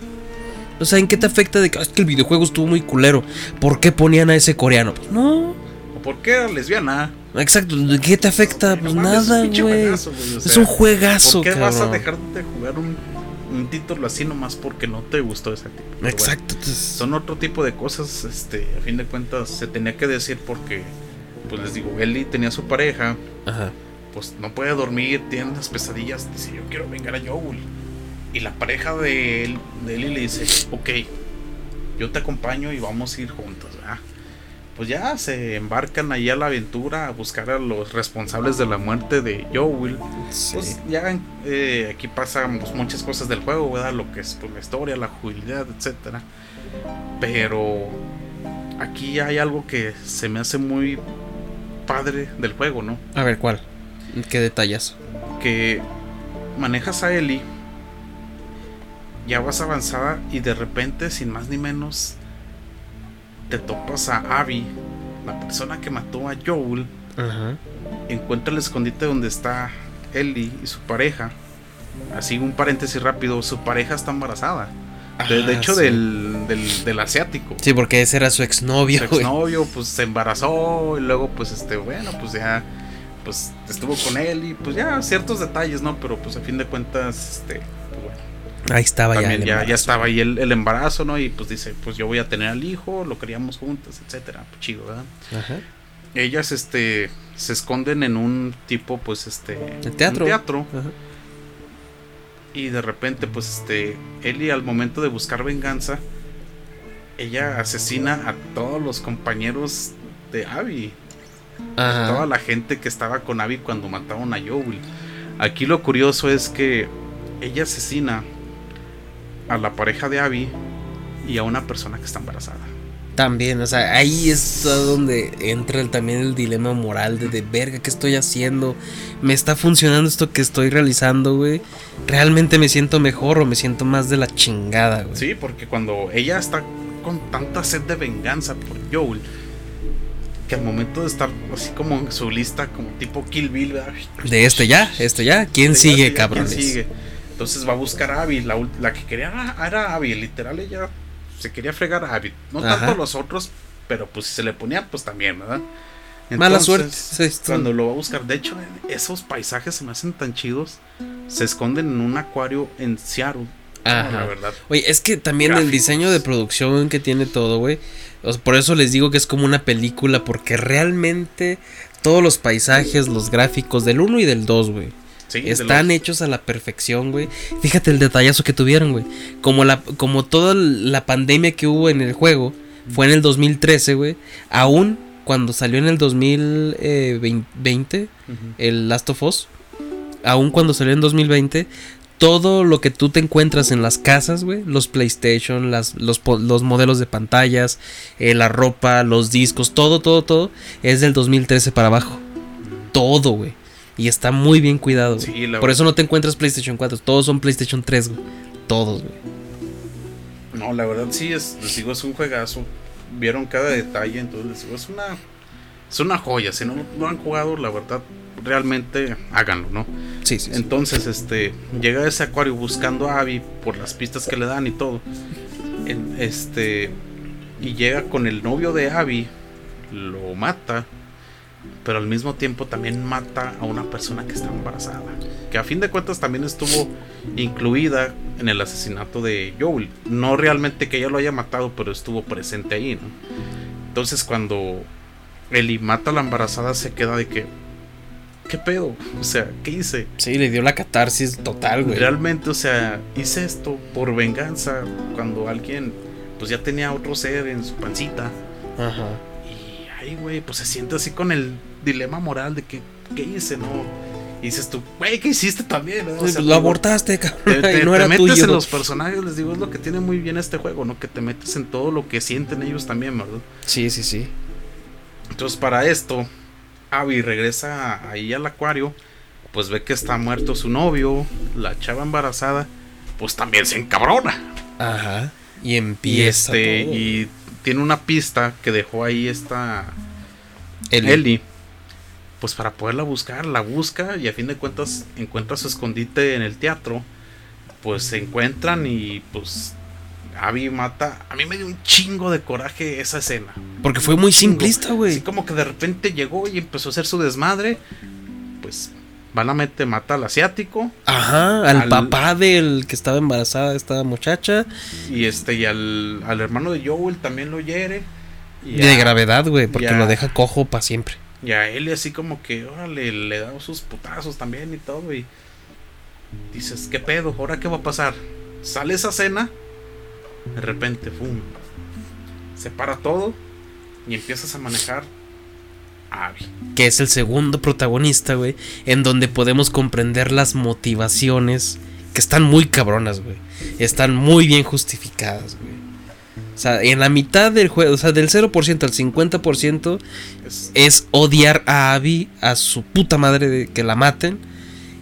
O sea, ¿en qué te afecta de que, "Ah, es que el videojuego estuvo muy culero? ¿Por qué ponían a ese coreano? Pues no. ¿O por qué era lesbiana? Exacto, ¿de qué te afecta? Pues es nada, güey. Es sea, un juegazo, ¿Por qué vas a dejar de jugar un, un título así nomás porque no te gustó ese tipo? Bueno, Exacto. entonces- son otro tipo de cosas, este, a fin de cuentas se tenía que decir porque, pues les digo, Ellie tenía su pareja, Ajá. Pues no puede dormir, tiene unas pesadillas, dice yo quiero vengar a Joel. Y la pareja de, él, de Ellie le dice, ok, yo te acompaño y vamos a ir juntos, ¿verdad? Pues ya se embarcan ahí a la aventura a buscar a los responsables de la muerte de Joel. Sí. Pues ya eh, aquí pasan pues, muchas cosas del juego, ¿verdad? Lo que es pues, la historia, la jugabilidad, etcétera. Pero aquí hay algo que se me hace muy padre del juego, ¿no? A ver, ¿cuál? ¿Qué detalles? Que manejas a Ellie, ya vas avanzada y de repente, sin más ni menos, te topas a Abby, la persona que mató a Joel. Ajá. encuentra el escondite donde está Ellie y su pareja. Así un paréntesis rápido, su pareja está embarazada. De, de Ah, hecho, sí. del, del, del asiático. Sí, porque ese era su exnovio, Su exnovio, pues se embarazó y luego, pues, este, bueno, pues ya, pues estuvo con él y pues ya ciertos detalles, ¿no? Pero pues a fin de cuentas, este, pues bueno, Ahí estaba ya. el ya, estaba ahí el, el embarazo, ¿no? Y pues dice, pues yo voy a tener al hijo, lo queríamos juntos, etcétera. Pues chido, ¿verdad? Ajá. ellas este se esconden en un tipo pues este El teatro. un teatro Ajá. y de repente pues este Ellie al momento de buscar venganza ella asesina a todos los compañeros de Abby. Ajá. Toda la gente que estaba con Abby cuando mataron a Joel. Aquí lo curioso es que ella asesina a la pareja de Abby y a una persona que está embarazada. También, o sea, ahí es donde entra el- también el dilema moral de, de verga, ¿qué estoy haciendo? ¿Me está funcionando esto que estoy realizando, güey? ¿Realmente me siento mejor o me siento más de la chingada, güey? Sí, porque cuando ella está con tanta sed de venganza por Joel, que al momento de estar así como en su lista, como tipo Kill Bill, ¿verdad? De este ya, este ya. ¿Quién Ya sigue, sigue, ¿quién cabrones? sigue? Entonces va a buscar a Abby. La, la que quería era, era Abby. Literal, ella se quería fregar a Abby. No Ajá. tanto los otros, pero pues si se le ponía, pues también, ¿verdad? Mala suerte. Sí, Cuando lo va a buscar, de hecho, esos paisajes se me hacen tan chidos. Se esconden en un acuario en Seattle. Ajá. La verdad. Oye, es que también el diseño de producción que tiene todo, güey. Por eso les digo que es como una película, porque realmente todos los paisajes, los gráficos del 1 y del 2, güey. Sí, Están los- hechos a la perfección, güey. Fíjate el detallazo que tuvieron, güey. Como, la, como toda la pandemia que hubo en el juego fue en el 2013, güey. Aún cuando salió en el 2020, Ujú. el Last of Us, aún cuando salió en 2020, todo lo que tú te encuentras en las casas, güey, los PlayStation, las, los, los modelos de pantallas, eh, la ropa, los discos, todo, todo, todo, es del 2013 para abajo. Todo, güey. Y está muy bien cuidado. Sí, Por eso no te encuentras PlayStation 4, todos son PlayStation 3, güey. Todos, güey. No, la verdad sí, es, les digo, es un juegazo. Vieron cada detalle, entonces les digo, es una, es una joya. Si no lo han jugado, la verdad, realmente háganlo, ¿no? Sí, sí, sí. Entonces, este, llega a ese acuario buscando a Abby por las pistas que le dan y todo. Este, y llega con el novio de Abby, lo mata, pero al mismo tiempo también mata a una persona que está embarazada. Que a fin de cuentas también estuvo incluida en el asesinato de Joel. No realmente que ella lo haya matado, pero estuvo presente ahí, ¿no? Entonces cuando Ellie mata a la embarazada se queda de que... ¿Qué pedo? O sea, ¿qué hice? Sí, le dio la catarsis total, güey. Realmente, o sea, hice esto por venganza cuando alguien pues ya tenía otro ser en su pancita. Ajá. Y ay, güey, pues se siente así con el dilema moral de que, ¿qué hice? No. Y dices tú, güey, ¿qué hiciste también? no? O sea, lo tú- abortaste, cabrón. Te, [LAUGHS] te- no te era metes tuyo. en los personajes, les digo, es lo que tiene muy bien este juego, ¿no? Que te metes en todo lo que sienten ellos también, ¿verdad? Sí, sí, sí. Entonces, para esto, Abby regresa ahí al acuario, pues ve que está muerto su novio, la chava embarazada, pues también se encabrona. Ajá. Y Y empieza este, todo. y tiene una pista que dejó ahí esta El- Ellie. Pues para poderla buscar, la busca y a fin de cuentas encuentra su escondite en el teatro. Pues se encuentran y pues Abby mata. A mí me dio un chingo de coraje esa escena. Porque fue muy simplista, güey. Así como que de repente llegó y empezó a hacer su desmadre. Pues vanamente mata al asiático Ajá, al, Al- papá del que estaba embarazada esta muchacha. y este y al, al hermano de Joel también lo hiere. Y de a- gravedad, güey, porque lo deja cojo para siempre. Y a él así como que, órale, le da sus putazos también y todo. Y dices, ¿qué pedo? ¿Ahora qué va a pasar? Sale esa cena, de repente, ¡pum! Se para todo y empiezas a manejar a Abby. Que es el segundo protagonista, güey. En donde podemos comprender las motivaciones que están muy cabronas, güey. Están muy bien justificadas, güey. O sea, en la mitad del juego, o sea, del 0% al 50% Es- es odiar a Abby, a su puta madre de que la maten.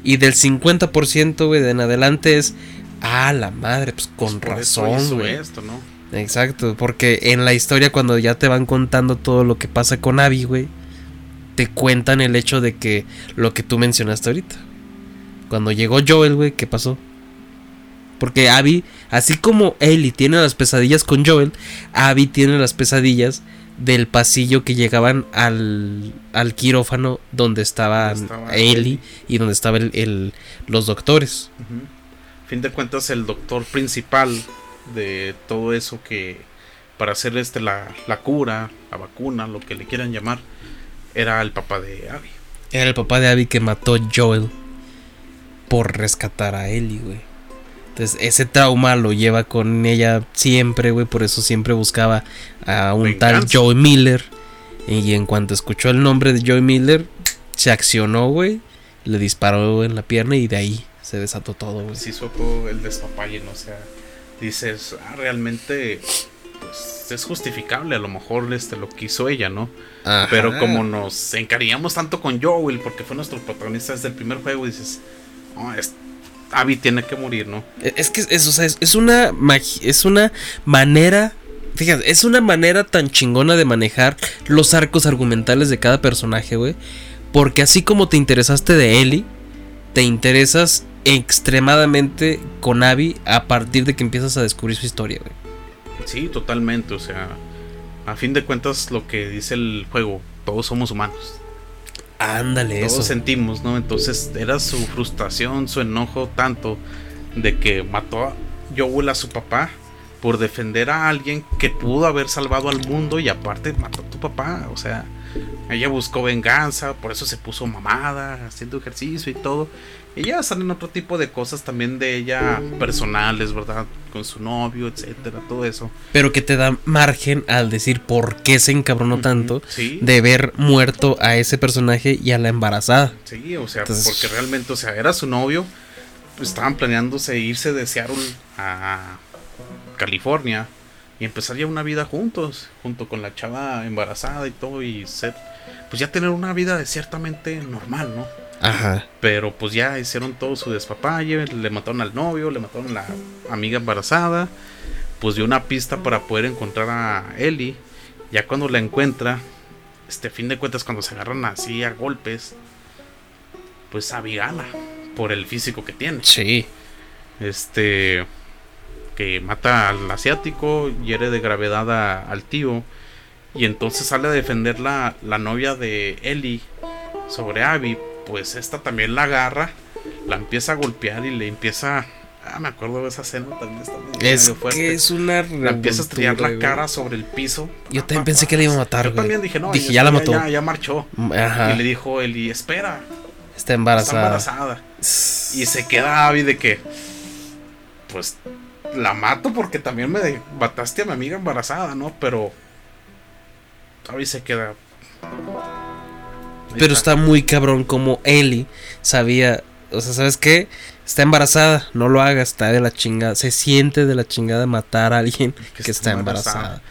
Y del 50%, güey, de en adelante es, ah, la madre, pues con por eso razón, güey. esto, ¿no? Exacto, porque en la historia cuando ya te van contando todo lo que pasa con Abby, güey, te cuentan el hecho de que lo que tú mencionaste ahorita. Cuando llegó Joel, güey, ¿qué pasó? Porque Abby, así como Ellie tiene las pesadillas con Joel, Abby tiene las pesadillas del pasillo que llegaban al, al quirófano donde estaban Donde estaba Ellie Ellie. y donde estaban el, los doctores. Ujú. Fin de cuentas, el doctor principal de todo eso que para hacer este la, la cura, la vacuna, lo que le quieran llamar, era el papá de Abby. Era el papá de Abby que mató Joel por rescatar a Ellie, güey. Entonces, ese trauma lo lleva con ella siempre, güey. Por eso siempre buscaba a un tal. Joey Miller. Y en cuanto escuchó el nombre de Joey Miller, se accionó, güey. Le disparó en la pierna y de ahí se desató todo, güey. Sí, supo el despapalle, ¿no? O sea, dices, ah, realmente, pues es justificable a lo mejor este, lo que hizo ella, ¿no? Ajá. Pero como nos encariñamos tanto con Joel, porque fue nuestro protagonista desde el primer juego, dices, no, es, Abby tiene que morir, ¿no? E, Es que es, o sea, es, es una es una manera. Fíjate, es una manera tan chingona de manejar los arcos argumentales de cada personaje, güey. Porque así como te interesaste de Ellie, te interesas extremadamente con Abby a partir de que empiezas a descubrir su historia, güey. Sí, totalmente, o sea, a fin de cuentas lo que dice el juego, todos somos humanos. Ándale, Todos eso. sentimos, ¿no? Entonces era su frustración, su enojo tanto de que mató a Joel a su papá por defender a alguien que pudo haber salvado al mundo y aparte mató a tu papá. O sea, ella buscó venganza, por eso se puso mamada, haciendo ejercicio y todo. Y ya salen otro tipo de cosas también de ella personales, ¿verdad? Con su novio, etcétera, todo eso. Pero que te da margen al decir por qué se encabronó tanto Sí. de ver muerto a ese personaje y a la embarazada. Sí, o sea, Entonces- porque realmente, o sea, era su novio. Pues estaban planeándose irse de Seattle a California y empezar ya una vida juntos, junto con la chava embarazada y todo, y ser, pues ya tener una vida ciertamente normal, ¿no? Ajá. Pero pues ya hicieron todo su despapalle, le mataron al novio, le mataron a la amiga embarazada, pues dio una pista para poder encontrar a Ellie. Ya cuando la encuentra, este fin de cuentas cuando se agarran así a golpes, pues Abby gana por el físico que tiene. Sí. Este que mata al asiático, hiere de gravedad a- al tío y entonces sale a defender la, la novia de Ellie sobre Abby, pues esta también la agarra, la empieza a golpear y le empieza ah, me acuerdo de esa escena también está Es fuerte. que es una la empieza a estrellar la cara sobre el piso. Yo también pensé que la iba a matar, Yo güey. también dije, no, Dije, ya la mató. Ya, ya marchó. Ajá. Y le dijo Ellie, espera, Está está embarazada. embarazada. Y se queda Abby de que, pues, la mato porque también me mataste a mi amiga embarazada, ¿no? Pero Abby se queda. Pero está muy cabrón como Ellie sabía, o sea, ¿sabes qué? Está embarazada, no lo hagas, está de la chingada, se siente de la chingada matar a alguien que, está embarazada.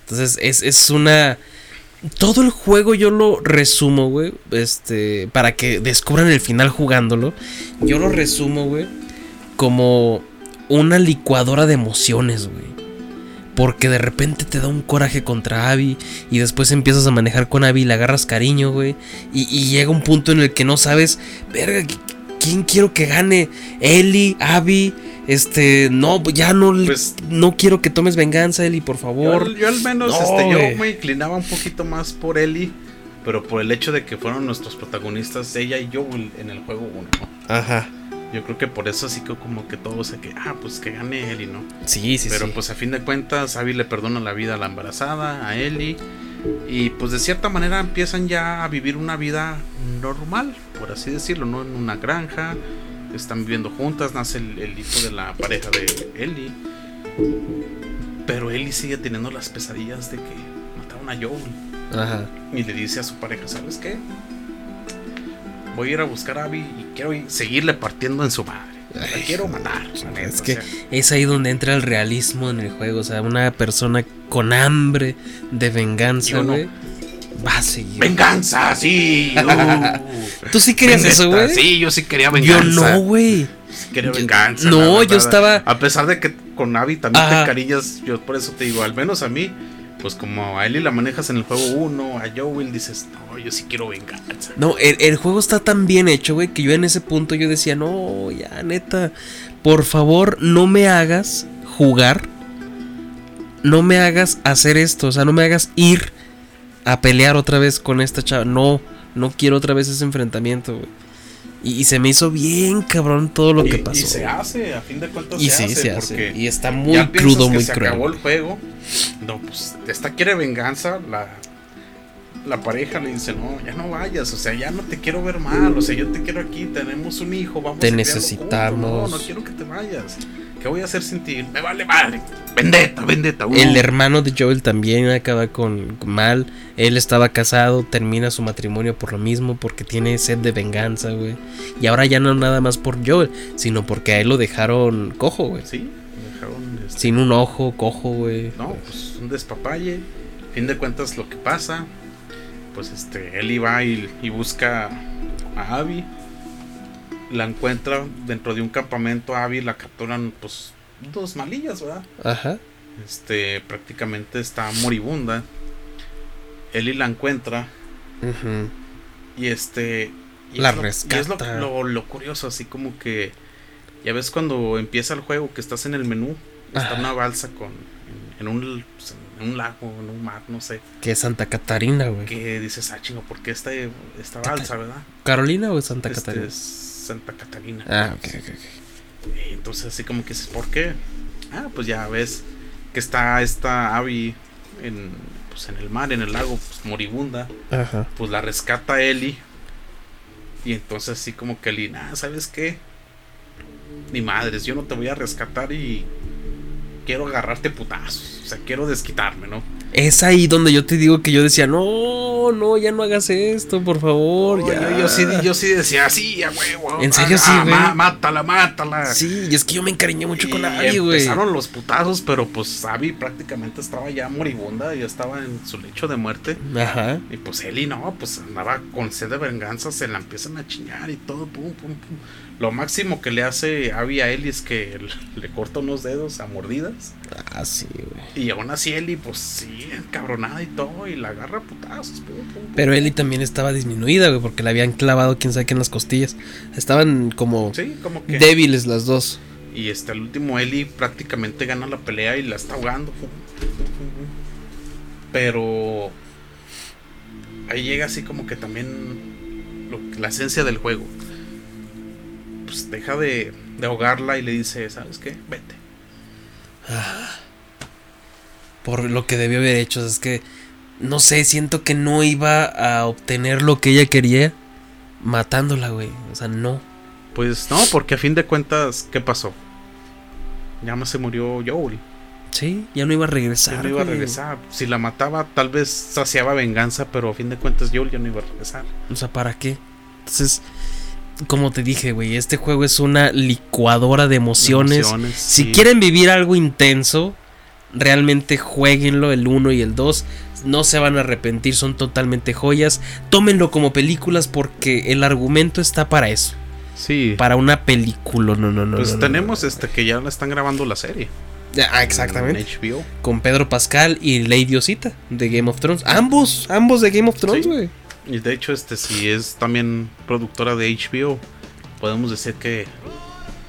Entonces es, es una... Todo el juego yo lo resumo, güey, este, para que descubran el final jugándolo. Yo lo resumo, güey, como una licuadora de emociones, güey. Porque de repente te da un coraje contra Abby y después empiezas a manejar con Abby y le agarras cariño, güey. Y, y llega un punto en el que no sabes, verga, ¿qui- ¿quién quiero que gane? Ellie, Abby, este, no, ya no, Pues- no quiero que tomes venganza, Ellie, por favor. yo al menos, No, este, yo me inclinaba un poquito más por Ellie. Pero por el hecho de que fueron nuestros protagonistas, ella y yo, en el juego 1, ¿no? Ajá. Yo creo que por eso así que como que todo se que, ah, pues que gane Ellie, ¿no? Sí, sí, Pero sí. pues a fin de cuentas, Abby le perdona la vida a la embarazada, a Ellie. Y pues de cierta manera empiezan ya a vivir una vida normal, por así decirlo, ¿no? En una granja. Están viviendo juntas, nace el, el hijo de la pareja de Ellie. Pero Ellie sigue teniendo las pesadillas de que mataron a Joel. Ajá. Y le dice a su pareja, ¿sabes qué? Voy a ir a buscar a Abby y quiero ir- seguirle partiendo en su madre. La quiero matar. la Es o que sea. es ahí donde entra el realismo en el juego. O sea, una persona con hambre de venganza, Yo no. güey, va a seguir. ¡Venganza! ¡Sí! uh. [LAUGHS] ¿Tú sí querías eso, güey? Sí, yo sí quería Yo venganza. no, güey. Sí quería Yo- venganza. no, yo estaba- A pesar de que con Abby también Ajá. te cariñas, yo por eso te digo, al menos a mí, pues como a Ellie la manejas en el juego 1, a Joel dices, no, yo sí quiero venganza. No, el, el juego está tan bien hecho, güey, que yo en ese punto yo decía, no, ya, neta, por favor, no me hagas jugar, no me hagas hacer esto, o sea, no me hagas ir a pelear otra vez con esta chava, no, no quiero otra vez ese enfrentamiento, güey. Y, y se me hizo bien cabrón todo lo y, que pasó. y se hace, a fin de cuentas Y se sí, hace. se hace. Y está muy ya crudo, que muy se cruel. acabó el juego. No, pues esta quiere venganza, la, la pareja le dice, no, ya no vayas, o sea, ya no te quiero ver mal, o sea, yo te quiero aquí, tenemos un hijo, vamos Te a necesitamos. No, no quiero que te vayas. ¿qué voy a hacer sin ti? Me vale madre. Vendetta, vendetta. uh. El hermano de Joel también acaba con mal. Él estaba casado, termina su matrimonio por lo mismo, porque tiene sed de venganza, güey. Y ahora ya no nada más por Joel, sino porque a él lo dejaron cojo, güey. Sí, me dejaron. este, Sin un ojo, cojo, güey. No, pues un despapalle. Fin de cuentas, lo que pasa. Pues este, él iba y, y busca a Abby. La encuentra dentro de un campamento. A Abby la capturan, pues, dos malillas, ¿verdad? Ajá. Este, prácticamente está moribunda. Ellie la encuentra. Ujú. Y este. y La es lo- y es lo, rescata. lo- lo curioso, así como que. Ya ves cuando empieza el juego que estás en el menú. Está Ajá. una balsa con. En, en un, pues, en un lago, en un mar, no sé. Que es Santa Catarina, güey. Que dices, ah, chingo, ¿por qué esta, esta balsa, verdad? ¿Carolina o es Santa Este Catarina? es Santa Catarina. Ah, ok, ok, ok. Entonces, así como que dices, ¿por qué? Ah, pues ya ves que está esta Abby en, pues, en el mar, en el lago, pues, moribunda. Ajá. pues la rescata Ellie. Y entonces así como que Ellie, ah, ¿sabes qué? Ni madres, yo no te voy a rescatar y quiero agarrarte putazos. O sea, quiero desquitarme, ¿no? Es ahí donde yo te digo que yo decía, no, no, ya no hagas esto, por favor. Ya. yo, yo sí, yo sí decía, sí, a huevo. ¿En serio ah, sí, ah, güey? má- mátala, mátala. Sí, y es que yo me encariñé mucho con Y Abby, güey. Empezaron los putazos, pero pues Abby prácticamente estaba ya moribunda, ya estaba en su lecho de muerte. Ajá. Y pues Eli no, pues andaba con sed de venganza, se la empiezan a chingar y todo, pum, pum, pum. Lo máximo que le hace Abby a Eli es que [LAUGHS] le corta unos dedos a mordidas. Ah, sí, güey. Y aún así Eli, pues sí, encabronada y todo, y la agarra a putazos. pum, pum, pum. Pero Ellie también estaba disminuida, güey, porque le habían clavado quién sabe qué en las costillas. Estaban como Sí, como que. débiles las dos. Y este, el último Eli prácticamente gana la pelea y la está ahogando. Pero. Ahí llega así como que también. lo- la esencia del juego. Pues deja de, de ahogarla y le dice, ¿sabes qué? Vete. Por lo que debió haber hecho. Es que, no sé, siento que no iba a obtener lo que ella quería matándola, güey. O sea, no. Pues no, porque a fin de cuentas, ¿qué pasó? Ya más se murió Joel. Sí, ya no iba a regresar. Ya no iba a regresar. Si la mataba, tal vez saciaba venganza, pero a fin de cuentas Joel ya no iba a regresar. O sea, ¿para qué? Entonces, como te dije, güey, este juego es una licuadora de emociones. Emociones, Si sí. quieren vivir algo intenso, realmente jueguenlo el 1 y el 2. No se van a arrepentir, son totalmente joyas. Tómenlo como películas porque el argumento está para eso. Sí. Para una película, no, no, no. Pues no, tenemos no. este que ya la están grabando la serie. Ah, exactamente. En HBO. Con Pedro Pascal y Lady Osita de Game of Thrones. Ambos, ambos de Game of Thrones, Sí. Y de hecho, este si es también productora de HBO, podemos decir que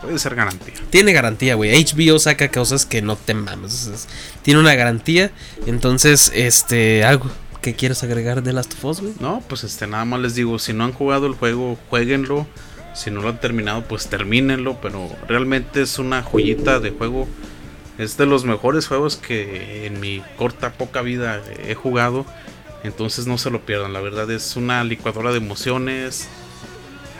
puede ser garantía. Tiene garantía, güey. HBO saca cosas que no te mames. es- Tiene una garantía. Entonces, este, algo que quieres agregar de Last of Us, güey. No, pues este nada más les digo, si no han jugado el juego, jueguenlo. Si no lo han terminado, pues termínenlo, pero realmente es una joyita de juego. Es de los mejores juegos que en mi corta poca vida he jugado. Entonces no se lo pierdan, la verdad es una licuadora de emociones.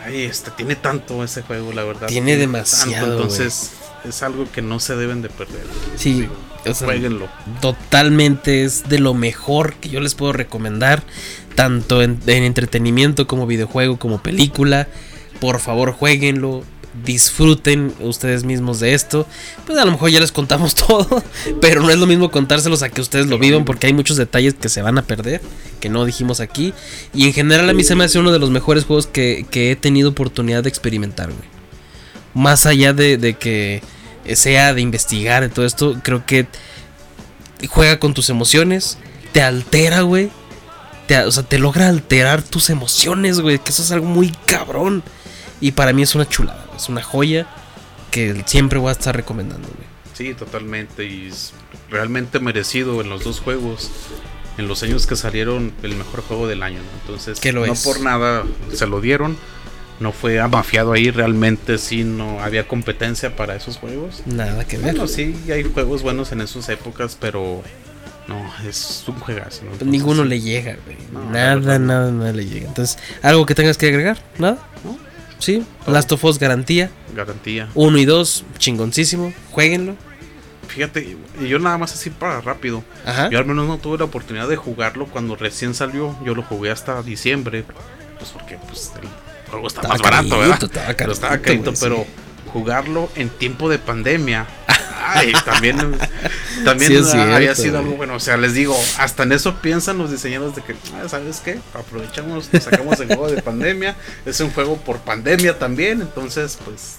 Ay, este tiene tanto ese juego, la verdad. Tiene demasiado, entonces es algo que no se deben de perder. Sí, o sea, Jueguenlo. totalmente es de lo mejor que yo les puedo recomendar, tanto en, en entretenimiento como videojuego, como película. Por favor, jueguenlo, disfruten ustedes mismos de esto. Pues a lo mejor ya les contamos [LAUGHS] todo, pero no es lo mismo contárselos a que ustedes lo vivan porque hay muchos detalles que se van a perder, que no dijimos aquí. Y en general a mí se me hace uno de los mejores juegos que, he tenido oportunidad de experimentar, güey. Más allá de, de que sea de investigar y todo esto, creo que juega con tus emociones, te altera, güey. Te, o sea, te logra alterar tus emociones, güey. Que eso es algo muy cabrón. Y para mí es una chulada, es una joya que siempre voy a estar recomendando, güey. Sí, totalmente. Y es realmente merecido en los dos juegos. En los años que salieron, el mejor juego del año. ¿no? Entonces, lo no es. por nada se lo dieron. No fue amafiado ahí. Realmente sí no había competencia para esos juegos. Nada que ver. Bueno, sí, hay juegos buenos en esas épocas, pero no, es un juegazo. ¿no? Entonces, ninguno le llega, güey. No, nada, no. nada, nada le llega. Entonces, ¿algo que tengas que agregar? ¿Nada? Sí, Last of Us garantía. Garantía. 1 y 2, chingoncísimo. Jueguenlo. Fíjate, y yo nada más así para rápido. Ajá. Yo al menos no tuve la oportunidad de jugarlo cuando recién salió. Yo lo jugué hasta diciembre. Pues porque pues, el juego está Estaba más barato, ¿verdad? estaba Pero estaba carito, pero sí. jugarlo en tiempo de pandemia. [LAUGHS] Ay, también, también Sí, había sido algo bueno. O sea, les digo, hasta en eso piensan los diseñadores de que, ah, ¿sabes qué? Aprovechamos, sacamos el juego de pandemia. Es un juego por pandemia también. Entonces, pues,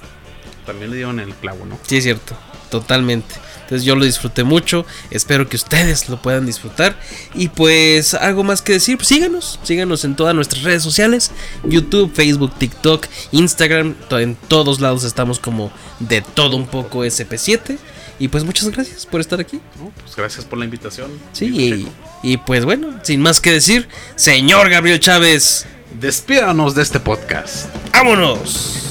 también le dieron el clavo, ¿no? Sí, es cierto, totalmente. Entonces yo lo disfruté mucho, espero que ustedes lo puedan disfrutar. Y pues algo más que decir, pues síganos, síganos en todas nuestras redes sociales, YouTube, Facebook, TikTok, Instagram, en todos lados estamos como de todo un poco SP7. Y pues muchas gracias por estar aquí. ¿no? Pues gracias por la invitación. Sí, y, y pues bueno, sin más que decir, señor Gabriel Chávez, Despídanos de este podcast. vámonos.